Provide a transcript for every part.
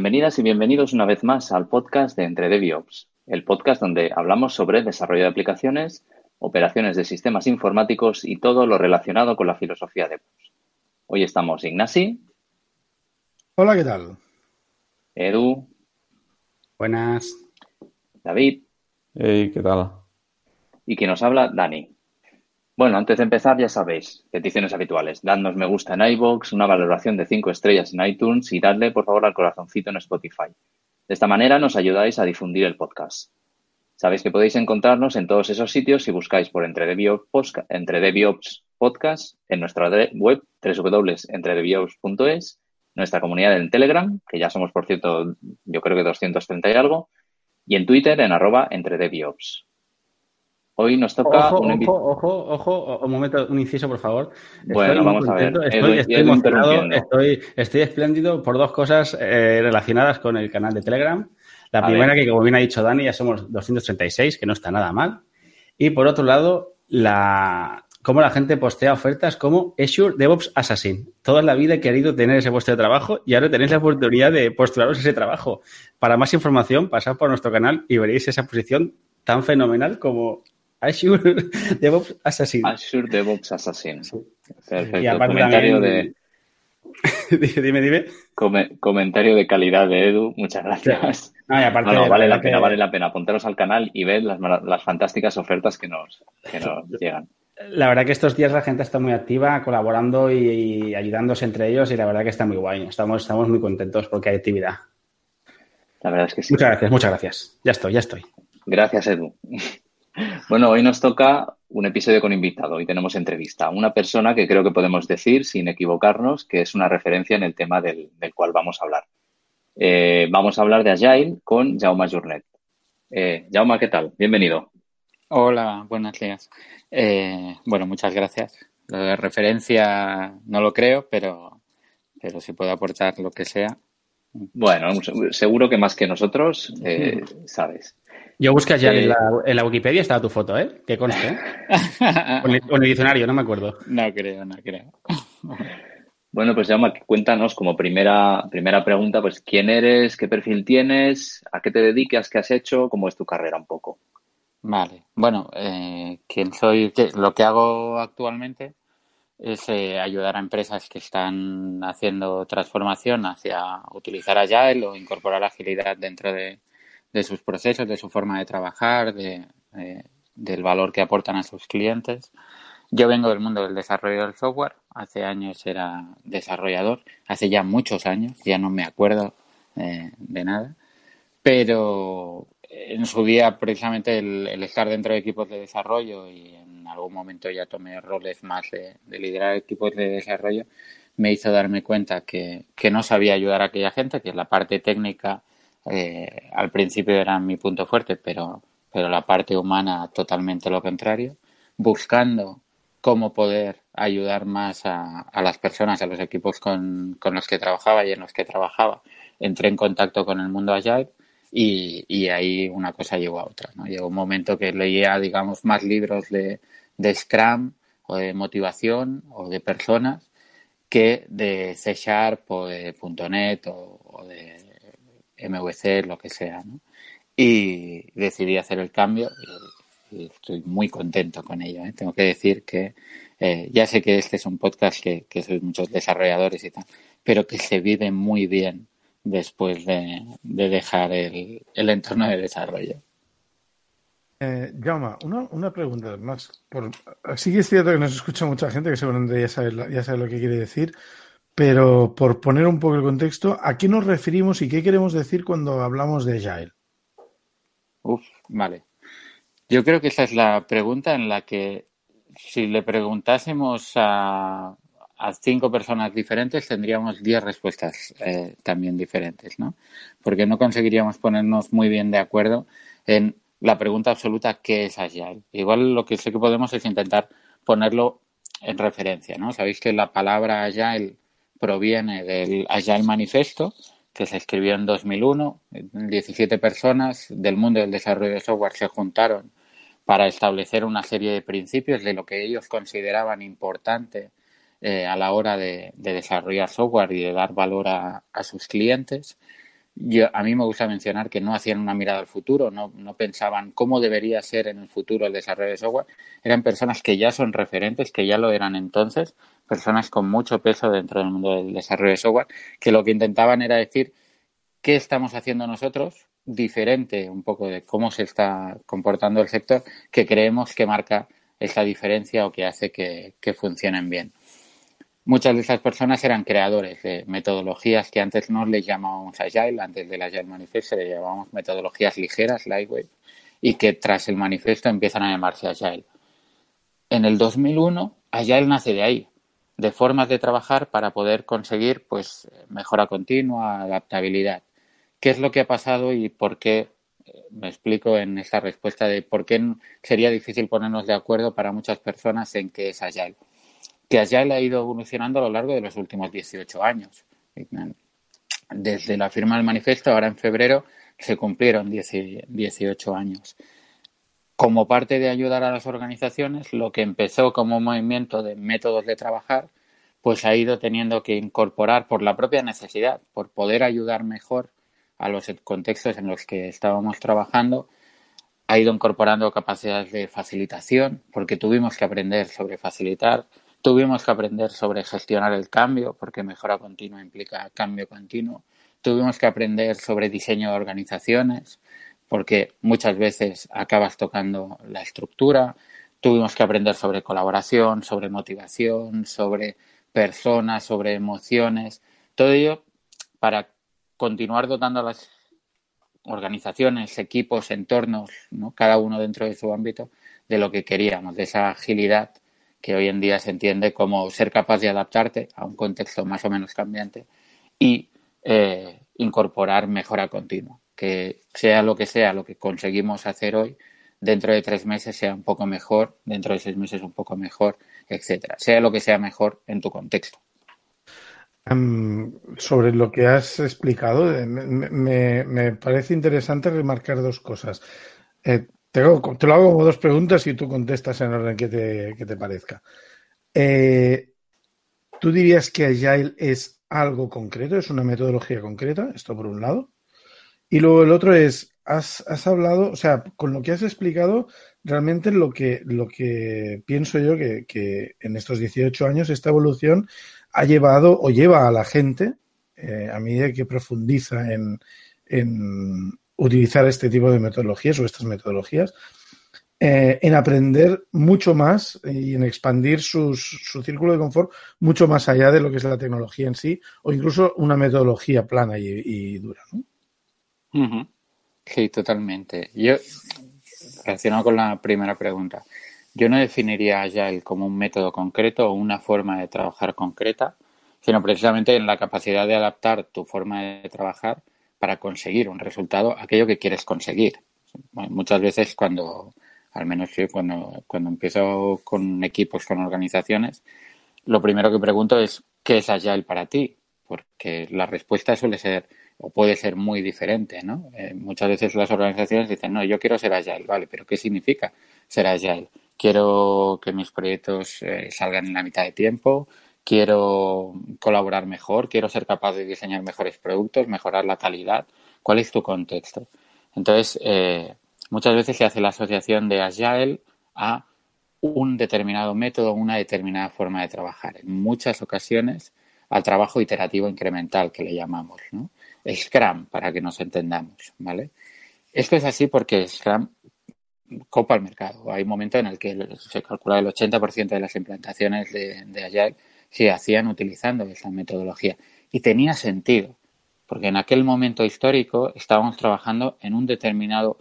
Bienvenidas y bienvenidos una vez más al podcast de Entre DevOps, el podcast donde hablamos sobre desarrollo de aplicaciones, operaciones de sistemas informáticos y todo lo relacionado con la filosofía de DevOps. Hoy estamos Ignasi. Hola, ¿qué tal? Edu. Buenas. David. Hey, ¿qué tal? Y quien nos habla, Dani. Bueno, antes de empezar, ya sabéis, peticiones habituales. Dadnos me gusta en iBox, una valoración de 5 estrellas en iTunes y dadle, por favor, al corazoncito en Spotify. De esta manera nos ayudáis a difundir el podcast. Sabéis que podéis encontrarnos en todos esos sitios si buscáis por Entre DevOps Podcast en nuestra web www.entredeviops.es, nuestra comunidad en Telegram, que ya somos, por cierto, yo creo que 230 y algo, y en Twitter en arroba entredeviops. Hoy nos toca ojo, un ojo, ojo, ojo, un momento, un inciso, por favor. Bueno, vamos a ver. Estoy, estoy emocionado, estoy, estoy, espléndido por dos cosas eh, relacionadas con el canal de Telegram. La primera, que como bien ha dicho Dani, ya somos 236, que no está nada mal. Y por otro lado, la cómo la gente postea ofertas como Azure DevOps Assassin. Toda la vida he querido tener ese puesto de trabajo y ahora tenéis la oportunidad de postularos ese trabajo. Para más información, pasad por nuestro canal y veréis esa posición tan fenomenal como Azure DevOps Assassin. Azure DevOps Assassin. Perfecto. Y comentario de... dime, dime. comentario de calidad de Edu. Muchas gracias. No, aparte vale la pena, vale la pena. Apuntaros al canal y ved las, fantásticas ofertas que nos, que nos llegan. La verdad que estos días la gente está muy activa, colaborando y, ayudándose entre ellos y la verdad que está muy guay. Estamos, estamos muy contentos porque hay actividad. La verdad es que sí. Muchas gracias, muchas gracias. Ya estoy, ya estoy. Gracias, Edu. Bueno, hoy nos toca un episodio con invitado. Hoy tenemos entrevista a una persona que creo que podemos decir, sin equivocarnos, que es una referencia en el tema del, cual vamos a hablar. Eh, vamos a hablar de Agile con Jaume Journet. Eh, Jaume, ¿qué tal? Bienvenido. Hola, buenos días. Eh, bueno, muchas gracias. Lo de referencia no lo creo, pero, pero si puedo aportar lo que sea. Bueno, seguro que más que nosotros, eh, sabes. Yo busqué ya en, la, Wikipedia, estaba tu foto, ¿eh? Que conste. ¿eh? o, en el, diccionario, no me acuerdo. No creo, no creo. Bueno, pues llama, cuéntanos como primera, primera pregunta, pues quién eres, qué perfil tienes, a qué te dedicas, qué has hecho, cómo es tu carrera un poco. Vale, bueno, eh, quién soy, lo que hago actualmente es eh, ayudar a empresas que están haciendo transformación hacia utilizar Agile o incorporar agilidad dentro de, de sus procesos, de su forma de trabajar, de, del valor que aportan a sus clientes. Yo vengo del mundo del desarrollo del software, hace años era desarrollador, hace ya muchos años, ya no me acuerdo eh, de nada, pero en su día precisamente el, estar dentro de equipos de desarrollo y en algún momento ya tomé roles más de, liderar equipos de desarrollo, me hizo darme cuenta que, que no sabía ayudar a aquella gente, que la parte técnica eh, al principio era mi punto fuerte, pero, pero la parte humana totalmente lo contrario, buscando cómo poder ayudar más a, a las personas, a los equipos con, con, los que trabajaba y en los que trabajaba. Entré en contacto con el mundo Agile y, y ahí una cosa llegó a otra. ¿no? Llegó un momento que leía, digamos, más libros de, de Scrum o de motivación o de personas que de C Sharp o de .NET o, o de MVC, lo que sea, ¿no? Y decidí hacer el cambio y, estoy muy contento con ello. ¿eh? Tengo que decir que eh, ya sé que este es un podcast que, que sois muchos desarrolladores y tal, pero que se vive muy bien después de, dejar el, entorno de desarrollo. Eh, una, una pregunta más. Por, sí que es cierto que nos escucha mucha gente que seguramente ya sabe, ya sabe lo que quiere decir, pero por poner un poco el contexto, ¿a qué nos referimos y qué queremos decir cuando hablamos de Agile? Uf, vale. Yo creo que esa es la pregunta en la que si le preguntásemos a, cinco personas diferentes tendríamos diez respuestas eh, también diferentes, ¿no? Porque no conseguiríamos ponernos muy bien de acuerdo en la pregunta absoluta ¿qué es Agile? Igual lo que sé que podemos es intentar ponerlo en referencia, ¿no? Sabéis que la palabra Agile proviene del Agile Manifesto, que se escribió en 2001. 17 personas del mundo del desarrollo de software se juntaron para establecer una serie de principios de lo que ellos consideraban importante eh, a la hora de, desarrollar software y de dar valor a, sus clientes. Yo, a mí me gusta mencionar que no hacían una mirada al futuro, no, no, pensaban cómo debería ser en el futuro el desarrollo de software. Eran personas que ya son referentes, que ya lo eran entonces, personas con mucho peso dentro del mundo del desarrollo de software, que lo que intentaban era decir qué estamos haciendo nosotros diferente un poco de cómo se está comportando el sector, que creemos que marca esa diferencia o que hace que funcionen bien. Muchas de esas personas eran creadores de metodologías que antes no les llamábamos Agile, antes del Agile Manifesto le llamábamos metodologías ligeras, lightweight, y que tras el manifiesto empiezan a llamarse Agile. En el 2001, Agile nace de ahí, de formas de trabajar para poder conseguir pues mejora continua, adaptabilidad. ¿Qué es lo que ha pasado y por qué? Me explico en esta respuesta de por qué sería difícil ponernos de acuerdo para muchas personas en qué es Agile que Agile ha ido evolucionando a lo largo de los últimos 18 años. Desde la firma del manifiesto, ahora en febrero, se cumplieron 18 años. Como parte de ayudar a las organizaciones, lo que empezó como un movimiento de métodos de trabajar, pues ha ido teniendo que incorporar por la propia necesidad, por poder ayudar mejor a los contextos en los que estábamos trabajando, ha ido incorporando capacidades de facilitación, porque tuvimos que aprender sobre facilitar, Tuvimos que aprender sobre gestionar el cambio, porque mejora continua implica cambio continuo. Tuvimos que aprender sobre diseño de organizaciones, porque muchas veces acabas tocando la estructura. Tuvimos que aprender sobre colaboración, sobre motivación, sobre personas, sobre emociones. Todo ello para continuar dotando a las organizaciones, equipos, entornos, ¿no? cada uno dentro de su ámbito, de lo que queríamos, de esa agilidad que hoy en día se entiende como ser capaz de adaptarte a un contexto más o menos cambiante y eh, incorporar mejora continua. Que sea lo que sea lo que conseguimos hacer hoy, dentro de tres meses sea un poco mejor, dentro de seis meses un poco mejor, etcétera. Sea lo que sea mejor en tu contexto. Em, sobre lo que has explicado, eh, me, parece interesante remarcar dos cosas. Eh, te, lo hago como dos preguntas y tú contestas en orden que te, que te parezca. Eh, ¿Tú dirías que Agile es algo concreto, es una metodología concreta? Esto por un lado. Y luego el otro es, has, has hablado, o sea, con lo que has explicado, realmente lo que, lo que pienso yo que, que en estos 18 años esta evolución ha llevado o lleva a la gente, eh, a medida que profundiza en, en, utilizar este tipo de metodologías o estas metodologías, eh, en aprender mucho más y en expandir su círculo de confort mucho más allá de lo que es la tecnología en sí o incluso una metodología plana y, dura. Sí, totalmente. Yo, relacionado con la primera pregunta, yo no definiría Agile como un método concreto o una forma de trabajar concreta, sino precisamente en la capacidad de adaptar tu forma de trabajar para conseguir un resultado, aquello que quieres conseguir. muchas veces cuando, al menos yo cuando, cuando empiezo con equipos, con organizaciones, lo primero que pregunto es ¿qué es Agile para ti? Porque la respuesta suele ser o puede ser muy diferente, ¿no? Eh, muchas veces las organizaciones dicen, no, yo quiero ser Agile, vale, pero ¿qué significa ser Agile? Quiero que mis proyectos eh, salgan en la mitad de tiempo, quiero colaborar mejor, quiero ser capaz de diseñar mejores productos, mejorar la calidad. ¿Cuál es tu contexto? Entonces, eh, muchas veces se hace la asociación de Agile a un determinado método, una determinada forma de trabajar. En muchas ocasiones al trabajo iterativo incremental que le llamamos, ¿no? Scrum, para que nos entendamos, ¿vale? Esto es así porque Scrum copa el mercado. Hay momentos en el que se calcula el 80% de las implantaciones de, de se hacían utilizando esa metodología. Y tenía sentido, porque en aquel momento histórico estábamos trabajando en un determinado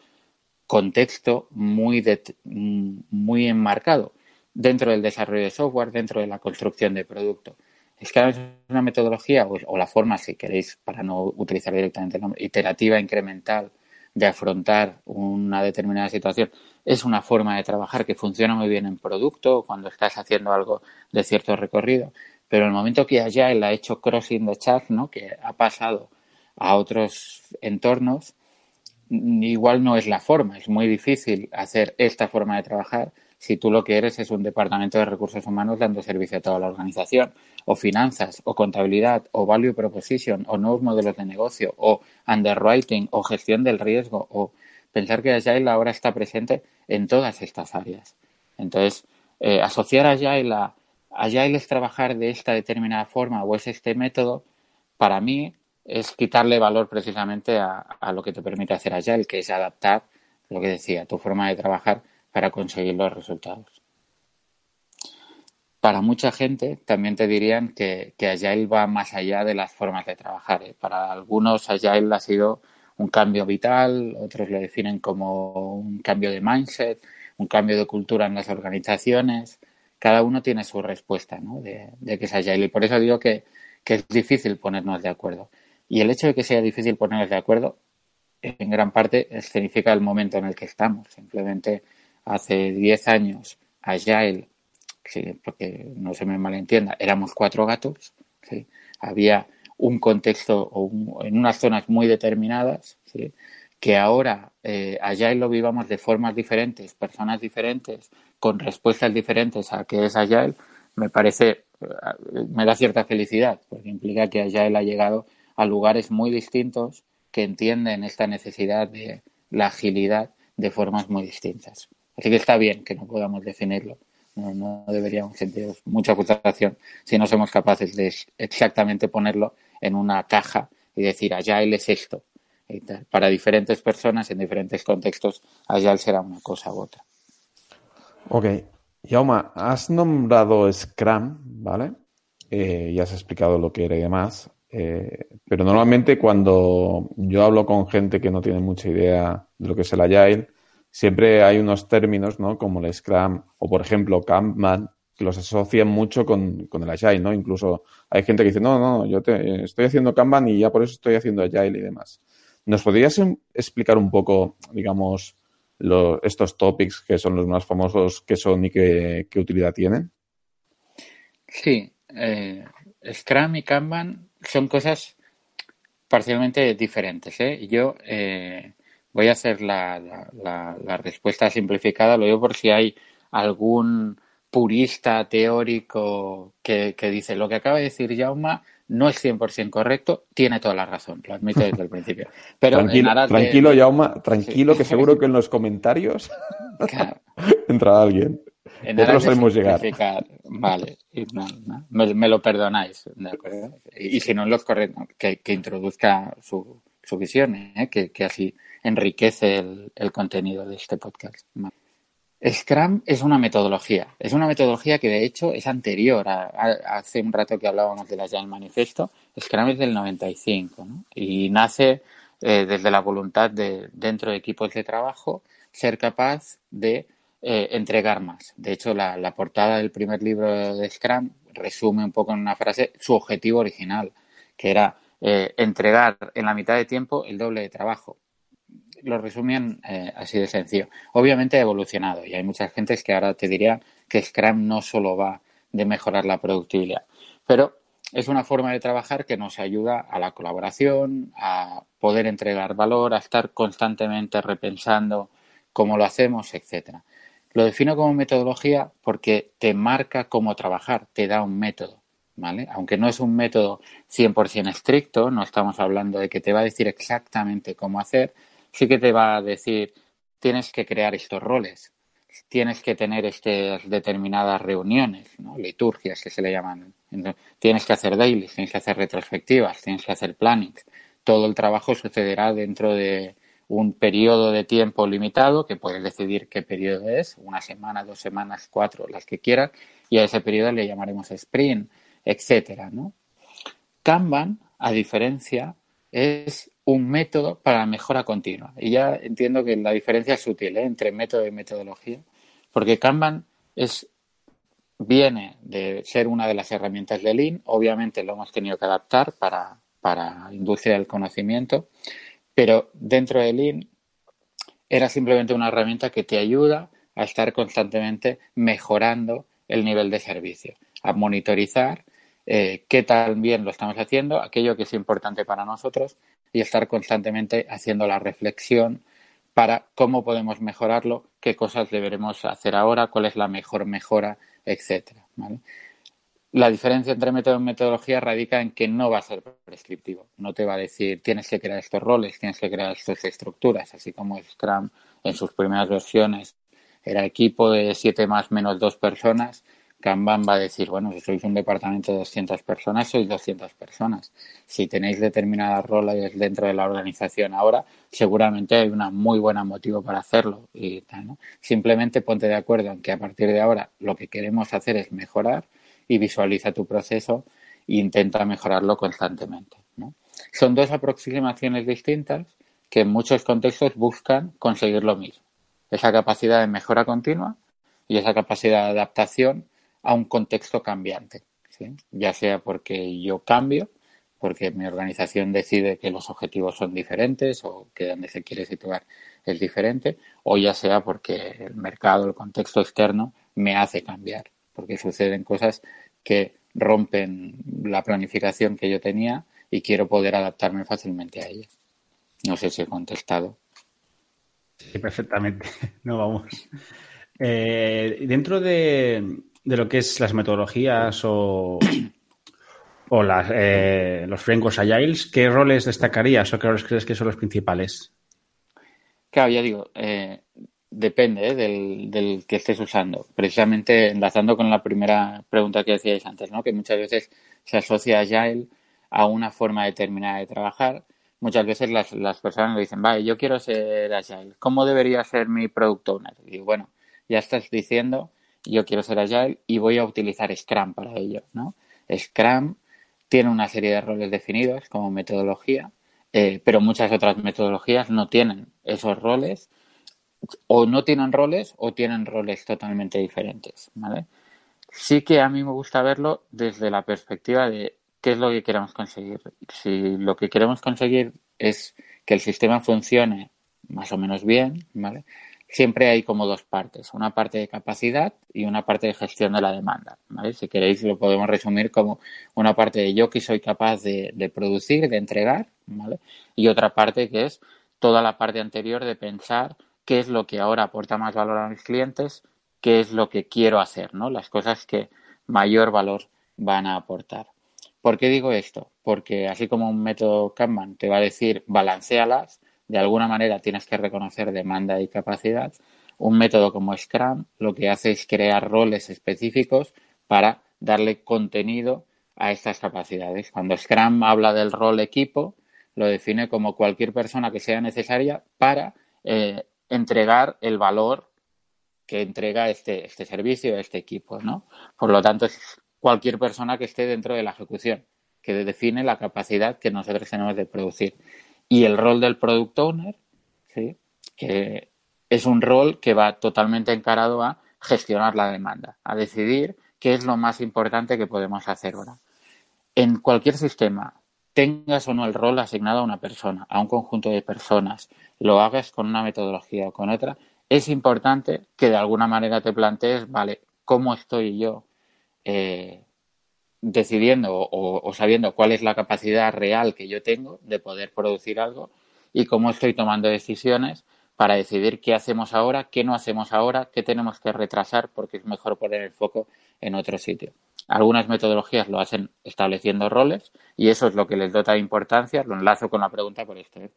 contexto muy, muy enmarcado dentro del desarrollo de software, dentro de la construcción de producto. Es que es una metodología, o, la forma, si queréis, para no utilizar directamente el nombre, iterativa, incremental, de afrontar una determinada situación, es una forma de trabajar que funciona muy bien en producto cuando estás haciendo algo de cierto recorrido, pero el momento que Agile ha hecho crossing the chat, ¿no? que ha pasado a otros entornos, igual no es la forma, es muy difícil hacer esta forma de trabajar si tú lo que eres es un departamento de recursos humanos dando servicio a toda la organización, o finanzas, o contabilidad, o value proposition, o nuevos modelos de negocio, o underwriting, o gestión del riesgo, o pensar que Agile ahora está presente en todas estas áreas. Entonces, eh, asociar Agile a Agile es trabajar de esta determinada forma o es este método, para mí es quitarle valor precisamente a, a lo que te permite hacer Agile, que es adaptar lo que decía, tu forma de trabajar para conseguir los resultados. Para mucha gente también te dirían que, que Agile va más allá de las formas de trabajar. ¿eh? Para algunos Agile ha sido un cambio vital, otros lo definen como un cambio de mindset, un cambio de cultura en las organizaciones. Cada uno tiene su respuesta de, de, que es Agile. Y por eso digo que, que es difícil ponernos de acuerdo. Y el hecho de que sea difícil ponernos de acuerdo en gran parte significa el momento en el que estamos. Simplemente hace 10 años, Agile, porque no se me malentienda, éramos cuatro gatos, había un contexto o en unas zonas muy determinadas, que ahora eh, Agile lo vivamos de formas diferentes, personas diferentes, con respuestas diferentes a qué es Agile, me parece, eh, me da cierta felicidad, porque implica que Agile ha llegado a lugares muy distintos que entienden esta necesidad de la agilidad de formas muy distintas. Así que está bien que no podamos definirlo. No, deberíamos sentir mucha frustración si no somos capaces de exactamente ponerlo en una caja y decir, Agile es esto. Para diferentes personas, en diferentes contextos, Agile será una cosa u otra. Ok. Yauma, has nombrado Scrum, ¿vale? Eh, y has explicado lo que era y demás. Eh, pero normalmente cuando yo hablo con gente que no tiene mucha idea de lo que es el Agile, siempre hay unos términos, ¿no? Como el Scrum o, por ejemplo, Kanban, que los asocian mucho con, con, el Agile, ¿no? Incluso hay gente que dice, no, no, yo te, estoy haciendo Kanban y ya por eso estoy haciendo Agile y demás. ¿Nos podrías explicar un poco, digamos, estos topics que son los más famosos, qué son y qué, qué utilidad tienen? Sí, eh, Scrum y Kanban son cosas parcialmente diferentes. ¿eh? Yo eh, voy a hacer la, la, la, respuesta simplificada, lo digo por si hay algún purista teórico que, que dice lo que acaba de decir Jauma no es 100% correcto, tiene toda la razón, lo admito desde el principio. Pero tranquilo, tranquilo Jauma, tranquilo, que seguro que en los comentarios entra alguien. En Nosotros sabemos llegar. Vale, Me, lo perdonáis, ¿de acuerdo? Y, si no, los correcto, que, que introduzca su, su visión, ¿eh? que, que, así enriquece el, el, contenido de este podcast. Scrum es una metodología, es una metodología que de hecho es anterior a, hace un rato que hablábamos de la Agile Manifesto. Scrum es del 95 ¿no? y nace eh, desde la voluntad de, dentro de equipos de trabajo, ser capaz de eh, entregar más. De hecho, la, la, portada del primer libro de Scrum resume un poco en una frase su objetivo original, que era eh, entregar en la mitad de tiempo el doble de trabajo. Lo resumían eh, así de sencillo. Obviamente ha evolucionado y hay muchas gentes que ahora te dirían que Scrum no solo va de mejorar la productividad, pero es una forma de trabajar que nos ayuda a la colaboración, a poder entregar valor, a estar constantemente repensando cómo lo hacemos, etcétera. Lo defino como metodología porque te marca cómo trabajar, te da un método, ¿vale? Aunque no es un método 100% estricto, no estamos hablando de que te va a decir exactamente cómo hacer, sí que te va a decir tienes que crear estos roles, tienes que tener estas determinadas reuniones, ¿no? liturgias que se le llaman. tienes que hacer dailies, tienes que hacer retrospectivas, tienes que hacer plannings. Todo el trabajo sucederá dentro de un periodo de tiempo limitado, que puedes decidir qué periodo es, una semana, dos semanas, cuatro, las que quieras, y a ese periodo le llamaremos sprint, etcétera, ¿no? Kanban, a diferencia, es un método para la mejora continua. Y ya entiendo que la diferencia es sutil ¿eh? entre método y metodología, porque Kanban es, viene de ser una de las herramientas de Lean, obviamente lo hemos tenido que adaptar para, para industria del conocimiento, pero dentro de Lean era simplemente una herramienta que te ayuda a estar constantemente mejorando el nivel de servicio, a monitorizar eh, qué tan bien lo estamos haciendo, aquello que es importante para nosotros y estar constantemente haciendo la reflexión para cómo podemos mejorarlo, qué cosas deberemos hacer ahora, cuál es la mejor mejora, etcétera. La diferencia entre método y metodología radica en que no va a ser prescriptivo. No te va a decir tienes que crear estos roles, tienes que crear estas estructuras, así como Scrum en sus primeras versiones era equipo de siete más menos dos personas. Kanban va a decir, bueno, si sois un departamento de 200 personas, sois 200 personas. Si tenéis determinadas roles dentro de la organización ahora, seguramente hay una muy buena motivo para hacerlo. Y Simplemente ponte de acuerdo en que a partir de ahora lo que queremos hacer es mejorar y visualiza tu proceso e intenta mejorarlo constantemente. Son dos aproximaciones distintas que en muchos contextos buscan conseguir lo mismo. Esa capacidad de mejora continua y esa capacidad de adaptación a un contexto cambiante. Ya sea porque yo cambio, porque mi organización decide que los objetivos son diferentes o que donde se quiere situar es diferente, o ya sea porque el mercado, el contexto externo me hace cambiar porque suceden cosas que rompen la planificación que yo tenía y quiero poder adaptarme fácilmente a ella. No sé si he contestado. Sí, perfectamente. No vamos. Eh, dentro de, lo que es las metodologías o, o las, eh, los frameworks agiles, ¿qué roles destacarías o qué roles crees que son los principales? Claro, ya digo, eh, Depende ¿eh? del, del, que estés usando. Precisamente enlazando con la primera pregunta que decíais antes, ¿no? que muchas veces se asocia Agile a una forma determinada de trabajar. Muchas veces las, las personas le dicen, vale, yo quiero ser Agile. ¿Cómo debería ser mi Product Owner? Y bueno, ya estás diciendo, yo quiero ser Agile y voy a utilizar Scrum para ello. Scrum tiene una serie de roles definidos como metodología, eh, pero muchas otras metodologías no tienen esos roles o no tienen roles o tienen roles totalmente diferentes. Sí que a mí me gusta verlo desde la perspectiva de qué es lo que queremos conseguir. Si lo que queremos conseguir es que el sistema funcione más o menos bien, ¿vale? Siempre hay como dos partes, una parte de capacidad y una parte de gestión de la demanda, ¿vale? Si queréis lo podemos resumir como una parte de yo que soy capaz de, producir, de entregar, ¿vale? Y otra parte que es toda la parte anterior de pensar qué es lo que ahora aporta más valor a mis clientes, qué es lo que quiero hacer, ¿no? Las cosas que mayor valor van a aportar. ¿Por qué digo esto? Porque así como un método Kanban te va a decir balancealas, de alguna manera tienes que reconocer demanda y capacidad. Un método como Scrum lo que hace es crear roles específicos para darle contenido a estas capacidades. Cuando Scrum habla del rol equipo, lo define como cualquier persona que sea necesaria para eh, entregar el valor que entrega este, este servicio, este equipo, ¿no? Por lo tanto, es cualquier persona que esté dentro de la ejecución, que define la capacidad que nosotros tenemos de producir. Y el rol del product owner, ¿sí? que es un rol que va totalmente encarado a gestionar la demanda, a decidir qué es lo más importante que podemos hacer ahora. En cualquier sistema, tengas o no el rol asignado a una persona, a un conjunto de personas, lo hagas con una metodología o con otra, es importante que de alguna manera te plantees, vale, ¿cómo estoy yo eh, decidiendo o, sabiendo cuál es la capacidad real que yo tengo de poder producir algo y cómo estoy tomando decisiones para decidir qué hacemos ahora, qué no hacemos ahora, qué tenemos que retrasar porque es mejor poner el foco en otro sitio. Algunas metodologías lo hacen estableciendo roles y eso es lo que les dota importancia. Lo enlazo con la pregunta por esto. ¿eh?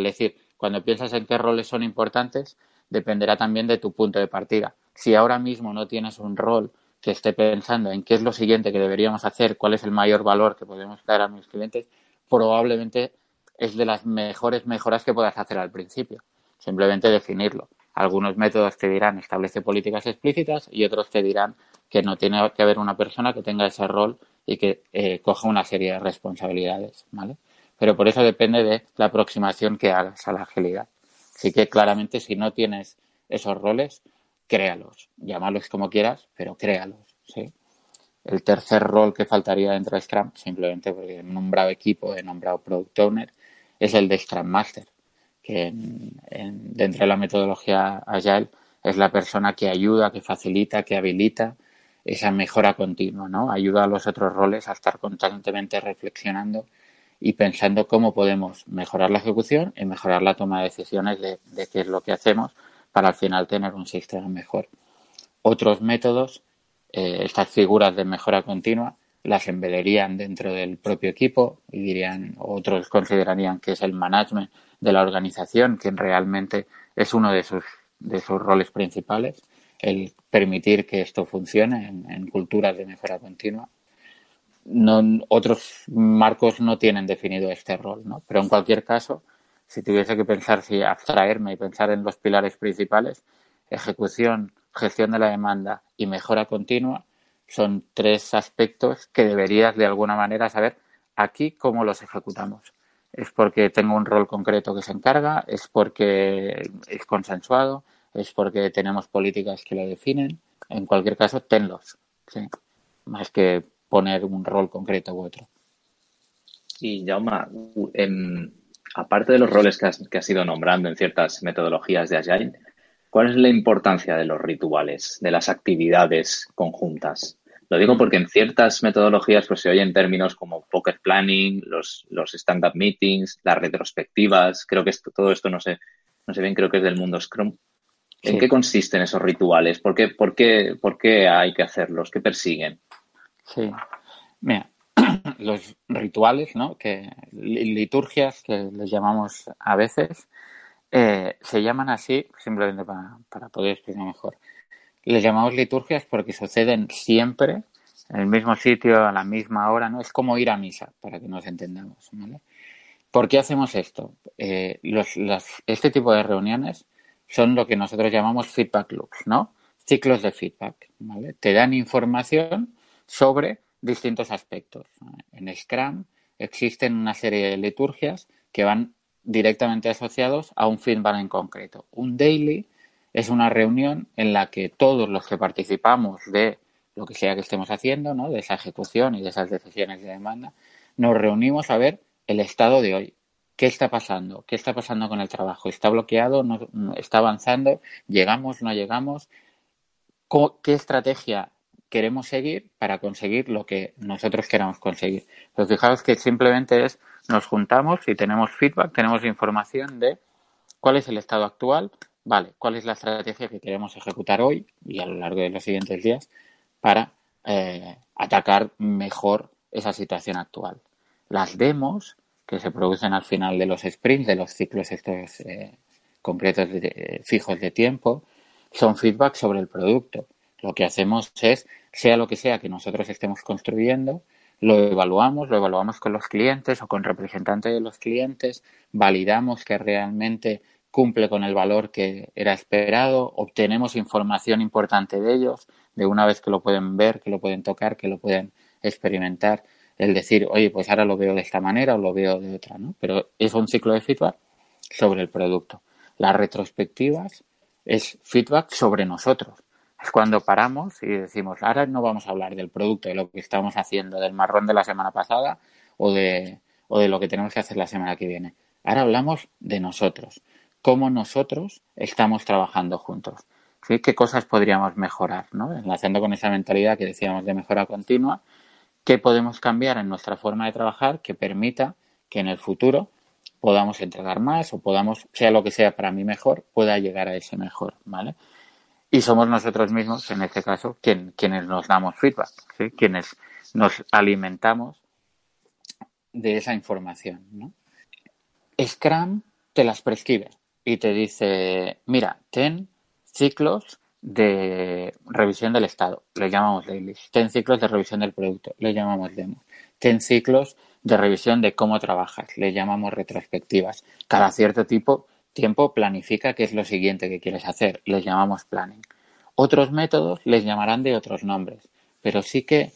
Decir, cuando piensas en qué roles son importantes, dependerá también de tu punto de partida. Si ahora mismo no tienes un rol que esté pensando en qué es lo siguiente que deberíamos hacer, cuál es el mayor valor que podemos dar a mis clientes, probablemente es de las mejores mejoras que puedas hacer al principio. Simplemente definirlo. Algunos métodos te dirán establece políticas explícitas y otros te dirán que no tiene que haber una persona que tenga ese rol y que eh, coja una serie de responsabilidades, ¿vale? pero por eso depende de la aproximación que hagas a la agilidad. Así que claramente si no tienes esos roles, créalos, llámalos como quieras, pero créalos, ¿sí? El tercer rol que faltaría dentro de Scrum, simplemente porque he nombrado equipo, he nombrado Product Owner, es el de Scrum Master, que dentro de la metodología Agile es la persona que ayuda, que facilita, que habilita esa mejora continua, ¿no? Ayuda a los otros roles a estar constantemente reflexionando y pensando cómo podemos mejorar la ejecución y mejorar la toma de decisiones de, qué es lo que hacemos para al final tener un sistema mejor. Otros métodos, eh, estas figuras de mejora continua, las embederían dentro del propio equipo y dirían, otros considerarían que es el management de la organización, que realmente es uno de sus, de sus roles principales, el permitir que esto funcione en, culturas de mejora continua. Otros marcos no tienen definido este rol, ¿no? Pero en cualquier caso, si tuviese que pensar, si abstraerme y pensar en los pilares principales, ejecución, gestión de la demanda y mejora continua, son tres aspectos que deberías de alguna manera saber aquí cómo los ejecutamos. Es porque tengo un rol concreto que se encarga, es porque es consensuado, es porque tenemos políticas que lo definen. En cualquier caso, tenlos, más que poner un rol concreto u otro. Y Jauma, aparte de los roles que has, que has ido nombrando en ciertas metodologías de Agile, ¿Cuál es la importancia de los rituales, de las actividades conjuntas? Lo digo porque en ciertas metodologías pues, se oyen términos como poker planning, los, los stand-up meetings, las retrospectivas. Creo que esto, todo esto no sé, no sé bien, creo que es del mundo Scrum. ¿En qué consisten esos rituales? ¿Por qué, por, qué, ¿Por qué hay que hacerlos? ¿Qué persiguen? Sí. Mira, los rituales, ¿no? Que liturgias que les llamamos a veces, eh, se llaman así, simplemente para, poder explicar mejor. Les llamamos liturgias porque suceden siempre en el mismo sitio, a la misma hora, ¿no? Es como ir a misa, para que nos entendamos, ¿vale? ¿Por qué hacemos esto? Eh, este tipo de reuniones son lo que nosotros llamamos feedback loops, ¿no? Ciclos de feedback, ¿vale? Te dan información sobre distintos aspectos. En Scrum existen una serie de liturgias que van directamente asociados a un feedback en concreto. Un daily es una reunión en la que todos los que participamos de lo que sea que estemos haciendo, ¿no? de esa ejecución y de esas decisiones de demanda, nos reunimos a ver el estado de hoy. ¿Qué está pasando? ¿Qué está pasando con el trabajo? ¿Está bloqueado? ¿No, ¿Está avanzando? ¿Llegamos? ¿No llegamos? ¿Qué estrategia queremos seguir para conseguir lo que nosotros queramos conseguir? Pero fijaos que simplemente es nos juntamos y tenemos feedback, tenemos información de cuál es el estado actual, vale, cuál es la estrategia que queremos ejecutar hoy y a lo largo de los siguientes días para eh, atacar mejor esa situación actual. Las demos que se producen al final de los sprints, de los ciclos estos eh, concretos de, fijos de tiempo, son feedback sobre el producto. Lo que hacemos es, sea lo que sea que nosotros estemos construyendo, lo evaluamos, lo evaluamos con los clientes o con representantes de los clientes, validamos que realmente cumple con el valor que era esperado, obtenemos información importante de ellos, de una vez que lo pueden ver, que lo pueden tocar, que lo pueden experimentar, el decir, oye, pues ahora lo veo de esta manera o lo veo de otra, ¿no? Pero es un ciclo de feedback sobre el producto. Las retrospectivas es feedback sobre nosotros es cuando paramos y decimos, ahora no vamos a hablar del producto, de lo que estamos haciendo, del marrón de la semana pasada o de, o de lo que tenemos que hacer la semana que viene. Ahora hablamos de nosotros, cómo nosotros estamos trabajando juntos. ¿sí? ¿Qué cosas podríamos mejorar? ¿no? Enlazando con esa mentalidad que decíamos de mejora continua, ¿qué podemos cambiar en nuestra forma de trabajar que permita que en el futuro podamos entregar más o podamos, sea lo que sea para mí mejor, pueda llegar a ese mejor, ¿vale? Y somos nosotros mismos, en este caso, quienes nos damos feedback, quienes nos alimentamos de esa información. Scrum te las prescribe y te dice, mira, ten ciclos de revisión del estado, le llamamos dailies, ten ciclos de revisión del producto, le llamamos demos, ten ciclos de revisión de cómo trabajas, le llamamos retrospectivas. Cada cierto tipo tiempo planifica qué es lo siguiente que quieres hacer. Les llamamos planning. Otros métodos les llamarán de otros nombres, pero sí que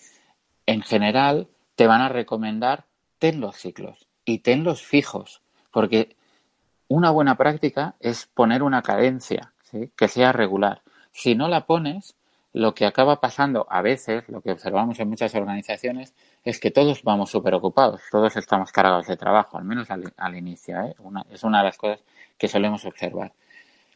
en general te van a recomendar ten los ciclos y tenlos fijos, porque una buena práctica es poner una cadencia que sea regular. Si no la pones, lo que acaba pasando a veces, lo que observamos en muchas organizaciones, es que todos vamos súper ocupados, todos estamos cargados de trabajo, al menos al, inicio. ¿eh? es una de las cosas que solemos observar.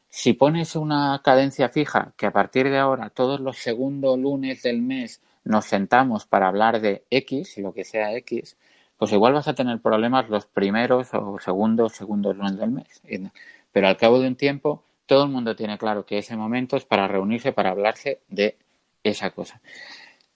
Si pones una cadencia fija, que a partir de ahora, todos los segundos lunes del mes, nos sentamos para hablar de X, lo que sea X, pues igual vas a tener problemas los primeros o segundos, segundos lunes del mes. Pero al cabo de un tiempo, todo el mundo tiene claro que ese momento es para reunirse, para hablarse de esa cosa.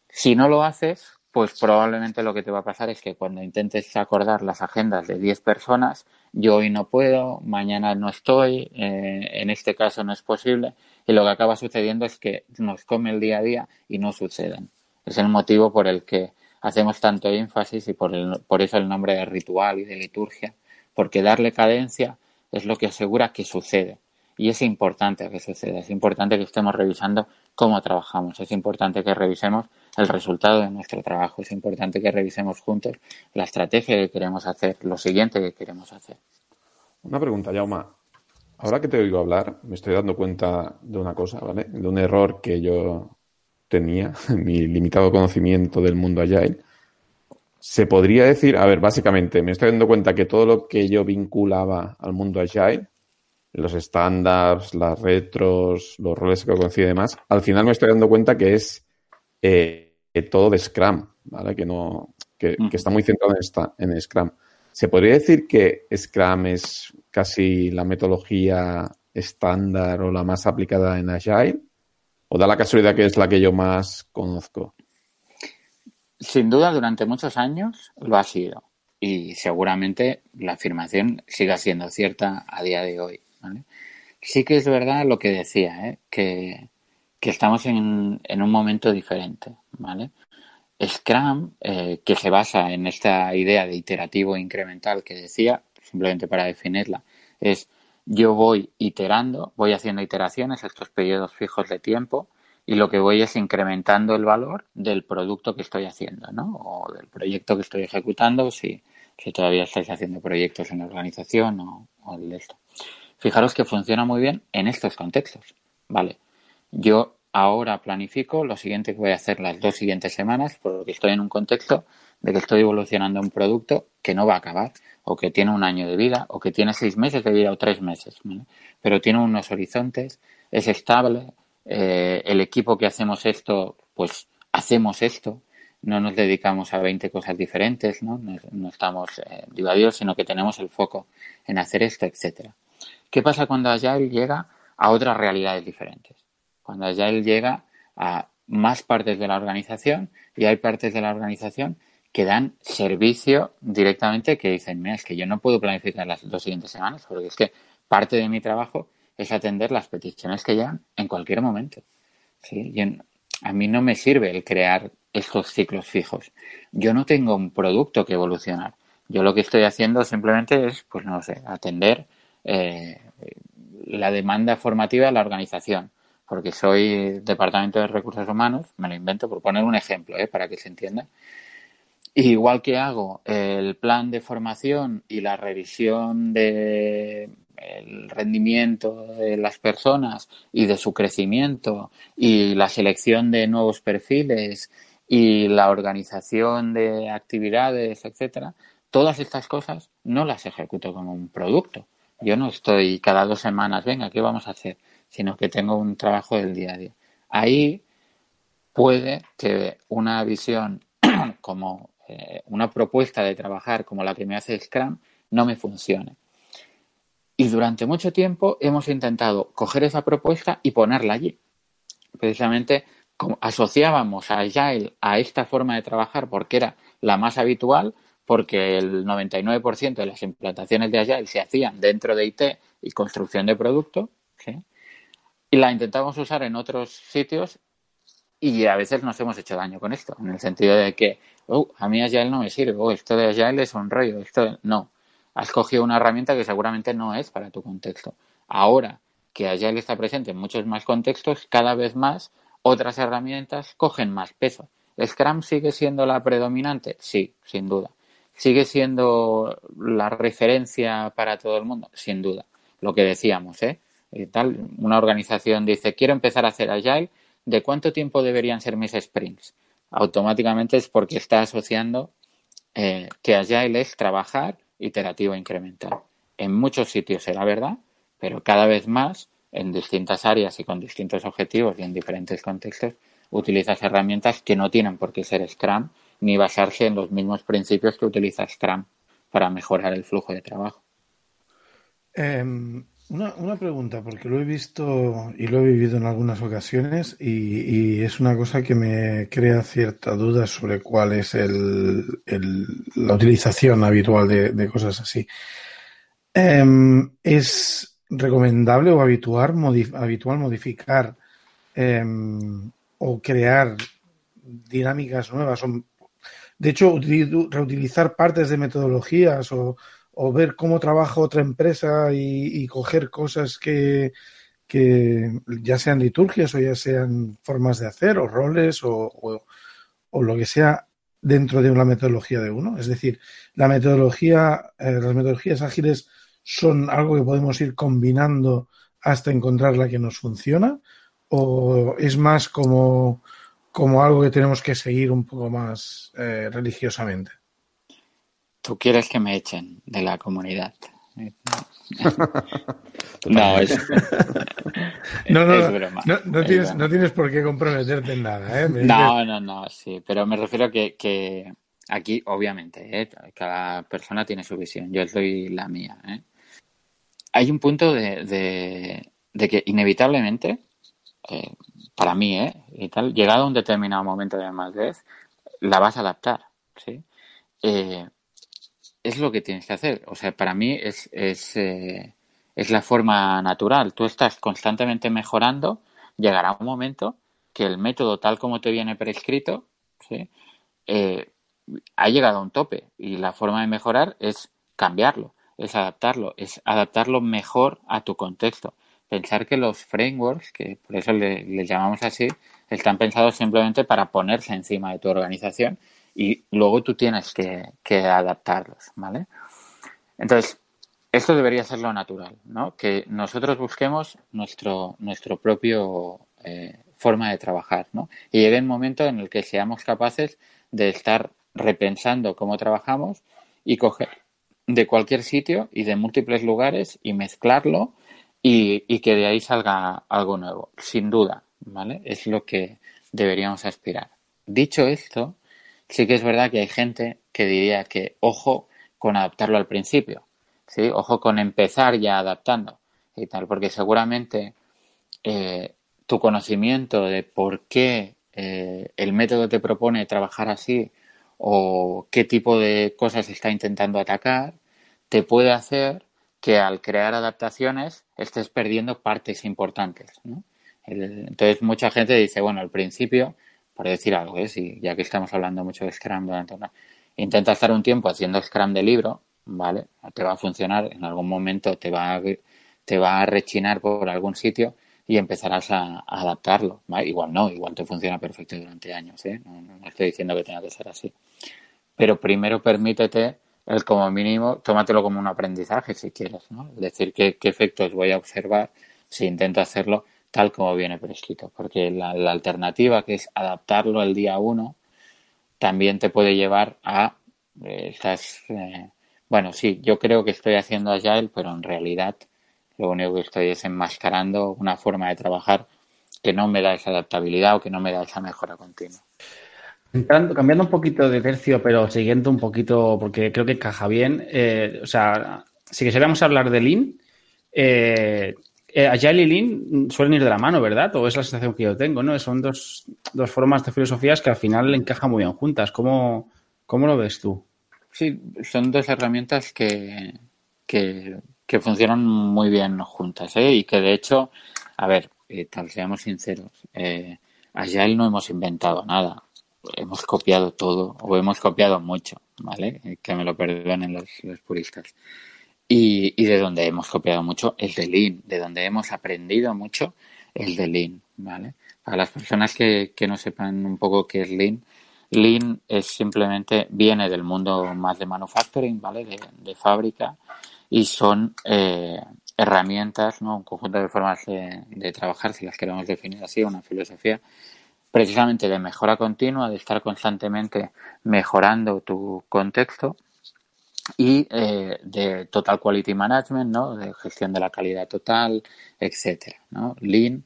Si no lo haces, pues probablemente lo que te va a pasar es que cuando intentes acordar las agendas de 10 personas, yo hoy no puedo, mañana no estoy, eh, en este caso no es posible, y lo que acaba sucediendo es que nos come el día a día y no suceden. Es el motivo por el que hacemos tanto énfasis y por, el, por eso el nombre de ritual y de liturgia, porque darle cadencia es lo que asegura que sucede. Y es importante que suceda, es importante que estemos revisando cómo trabajamos, es importante que revisemos el resultado de nuestro trabajo, es importante que revisemos juntos la estrategia que queremos hacer, lo siguiente que queremos hacer. Una pregunta, Yauma. Ahora que te oigo hablar, me estoy dando cuenta de una cosa, ¿vale? De un error que yo tenía, mi limitado conocimiento del mundo Agile. Se podría decir, a ver, básicamente, me estoy dando cuenta que todo lo que yo vinculaba al mundo Agile, los estándares, las retros, los roles que coincide y demás, al final me estoy dando cuenta que es eh, todo de Scrum, ¿vale? Que no, que, está muy centrado en, esta, en Scrum. ¿Se podría decir que Scrum es casi la metodología estándar o la más aplicada en Agile? ¿O da la casualidad que es la que yo más conozco? Sin duda, durante muchos años lo ha sido. Y seguramente la afirmación siga siendo cierta a día de hoy. Sí que es verdad lo que decía, ¿eh? que, estamos en, un momento diferente. ¿vale? Scrum, eh, que se basa en esta idea de iterativo incremental que decía, simplemente para definirla, es yo voy iterando, voy haciendo iteraciones, estos periodos fijos de tiempo, y lo que voy es incrementando el valor del producto que estoy haciendo, ¿no? O del proyecto que estoy ejecutando, si, todavía estáis haciendo proyectos en la organización o, o de esto. Fijaros que funciona muy bien en estos contextos, ¿vale? Yo ahora planifico lo siguiente que voy a hacer las dos siguientes semanas porque estoy en un contexto de que estoy evolucionando un producto que no va a acabar o que tiene un año de vida o que tiene seis meses de vida o tres meses, pero tiene unos horizontes, es estable, eh, el equipo que hacemos esto, pues hacemos esto, no nos dedicamos a 20 cosas diferentes, no, estamos eh, divididos, sino que tenemos el foco en hacer esto, etcétera. ¿Qué pasa cuando Agile llega a otras realidades diferentes? Cuando Agile llega a más partes de la organización y hay partes de la organización que dan servicio directamente que dicen, mira, es que yo no puedo planificar las dos siguientes semanas porque es que parte de mi trabajo es atender las peticiones que llegan en cualquier momento. ¿sí? a mí no me sirve el crear estos ciclos fijos. Yo no tengo un producto que evolucionar. Yo lo que estoy haciendo simplemente es, pues no sé, atender eh, la demanda formativa de la organización. Porque soy departamento de recursos humanos, me lo invento por poner un ejemplo, ¿eh? para que se entienda igual que hago el plan de formación y la revisión de el rendimiento de las personas y de su crecimiento y la selección de nuevos perfiles y la organización de actividades, etcétera, todas estas cosas no las ejecuto como un producto. Yo no estoy cada dos semanas, venga, ¿qué vamos a hacer? Sino que tengo un trabajo del día a día. Ahí puede que una visión como eh, una propuesta de trabajar como la que me hace Scrum no me funcione. Y durante mucho tiempo hemos intentado coger esa propuesta y ponerla allí. Precisamente asociábamos a Agile a esta forma de trabajar porque era la más habitual, porque el 99% de las implantaciones de Agile se hacían dentro de IT y construcción de producto, y la intentamos usar en otros sitios y a veces nos hemos hecho daño con esto, en el sentido de que, oh, a mí Agile no me sirve, oh, esto de Agile es un rollo, esto no. Has cogido una herramienta que seguramente no es para tu contexto. Ahora que Agile está presente en muchos más contextos, cada vez más otras herramientas cogen más peso. ¿Scrum sigue siendo la predominante? Sí, sin duda. ¿Sigue siendo la referencia para todo el mundo? Sin duda. Lo que decíamos, ¿eh? tal, una organización dice, quiero empezar a hacer Agile, de cuánto tiempo deberían ser mis sprints. Automáticamente es porque está asociando eh, que Agile es trabajar iterativo e incremental. En muchos sitios será verdad, pero cada vez más, en distintas áreas y con distintos objetivos y en diferentes contextos, utilizas herramientas que no tienen por qué ser Scrum ni basarse en los mismos principios que utiliza Scrum para mejorar el flujo de trabajo. Em, una, una, pregunta, porque lo he visto y lo he vivido en algunas ocasiones y, es una cosa que me crea cierta duda sobre cuál es el, la utilización habitual de, cosas así. Em, ¿Es recomendable o habitual, modificar em, o crear dinámicas nuevas? De hecho, reutilizar partes de metodologías o, o ver cómo trabaja otra empresa y, coger cosas que, ya sean liturgias o ya sean formas de hacer o roles o, lo que sea dentro de una metodología de uno. Es decir, la metodología, eh, las metodologías ágiles son algo que podemos ir combinando hasta encontrar la que nos funciona o es más como, como algo que tenemos que seguir un poco más eh, religiosamente. Tú quieres que me echen de la comunidad. no, es, no, no, No, tienes, no, tienes, por qué comprometerte en nada. ¿eh? no, no, no, sí, pero me refiero a que, que aquí, obviamente, ¿eh? cada persona tiene su visión. Yo soy la mía. ¿eh? Hay un punto de, de, de que inevitablemente, eh, para mí, ¿eh? y tal, llegado a un determinado momento de madurez, la vas a adaptar. ¿sí? Eh, es lo que tienes que hacer. O sea, para mí es, es, eh, es la forma natural. Tú estás constantemente mejorando, llegará un momento que el método tal como te viene prescrito, ¿sí? Eh, ha llegado a un tope y la forma de mejorar es cambiarlo, es adaptarlo, es adaptarlo mejor a tu contexto. Pensar que los frameworks, que por eso le llamamos así, están pensados simplemente para ponerse encima de tu organización y luego tú tienes que, adaptarlos, ¿vale? Entonces, esto debería ser lo natural, ¿no? Que nosotros busquemos nuestro, nuestro propio eh, forma de trabajar, ¿no? Y llegue un momento en el que seamos capaces de estar repensando cómo trabajamos y coger de cualquier sitio y de múltiples lugares y mezclarlo y, y que de ahí salga algo nuevo, sin duda, ¿vale? Es lo que deberíamos aspirar. Dicho esto, sí que es verdad que hay gente que diría que ojo con adaptarlo al principio, ¿sí? Ojo con empezar ya adaptando y tal, porque seguramente eh, tu conocimiento de por qué eh, el método te propone trabajar así o qué tipo de cosas está intentando atacar, te puede hacer que al crear adaptaciones estés perdiendo partes importantes. entonces mucha gente dice, bueno, al principio por decir algo, ¿eh? Ya que estamos hablando mucho de Scrum durante una... Intenta estar un tiempo haciendo Scrum de libro, ¿vale? Te va a funcionar, en algún momento te va a, te va a rechinar por algún sitio y empezarás a, adaptarlo. Igual no, igual te funciona perfecto durante años, ¿eh? No, estoy diciendo que tenga que ser así. Pero primero permítete el como mínimo, tómatelo como un aprendizaje si quieres, ¿no? Es decir, qué, qué efectos voy a observar si intento hacerlo tal como viene prescrito, porque la, alternativa que es adaptarlo al día uno también te puede llevar a eh, eh, bueno sí yo creo que estoy haciendo agile pero en realidad lo único que estoy es enmascarando una forma de trabajar que no me da esa adaptabilidad o que no me da esa mejora continua cambiando un poquito de tercio, pero siguiendo un poquito, porque creo que caja bien, eh, o sea, si quisiéramos hablar de Lean, eh, eh, Agile y Lean suelen ir de la mano, ¿verdad? O es la sensación que yo tengo, ¿no? Son dos, dos formas de filosofías que al final encajan muy bien juntas. ¿Cómo, cómo lo ves tú? Sí, son dos herramientas que, que, funcionan muy bien juntas, ¿eh? Y que de hecho, a ver, eh, tal seamos sinceros, eh, Agile no hemos inventado nada. Hemos copiado todo, o hemos copiado mucho, ¿vale? Que me lo perdonen los, los puristas. Y, y, de donde hemos copiado mucho el de Lean, de donde hemos aprendido mucho el de Lean, ¿vale? Para las personas que, que no sepan un poco qué es Lean, Lean es simplemente, viene del mundo más de manufacturing, ¿vale? De, de fábrica y son eh, herramientas, ¿no? Un conjunto de formas de, de trabajar, si las queremos definir así, una filosofía precisamente de mejora continua, de estar constantemente mejorando tu contexto y eh, de Total Quality Management, ¿no? de gestión de la calidad total, etcétera. ¿no? Lean,